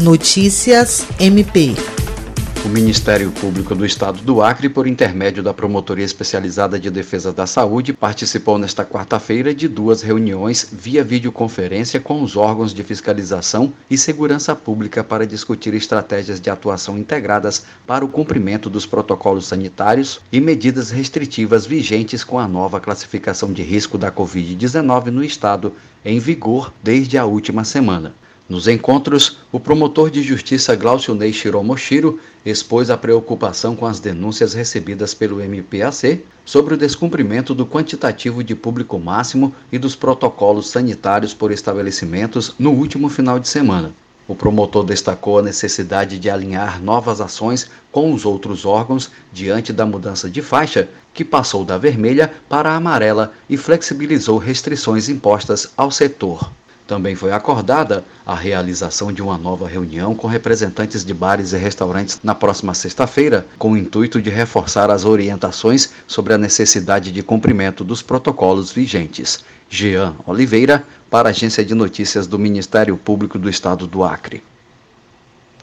Notícias MP. O Ministério Público do Estado do Acre, por intermédio da Promotoria Especializada de Defesa da Saúde, participou nesta quarta-feira de duas reuniões via videoconferência com os órgãos de fiscalização e segurança pública para discutir estratégias de atuação integradas para o cumprimento dos protocolos sanitários e medidas restritivas vigentes com a nova classificação de risco da Covid-19 no Estado, em vigor desde a última semana. Nos encontros, o promotor de justiça Glaucio Ney Shiromoshiro expôs a preocupação com as denúncias recebidas pelo MPAC sobre o descumprimento do quantitativo de público máximo e dos protocolos sanitários por estabelecimentos no último final de semana. O promotor destacou a necessidade de alinhar novas ações com os outros órgãos diante da mudança de faixa, que passou da vermelha para a amarela e flexibilizou restrições impostas ao setor. Também foi acordada a realização de uma nova reunião com representantes de bares e restaurantes na próxima sexta-feira, com o intuito de reforçar as orientações sobre a necessidade de cumprimento dos protocolos vigentes. Jean Oliveira, para a Agência de Notícias do Ministério Público do Estado do Acre.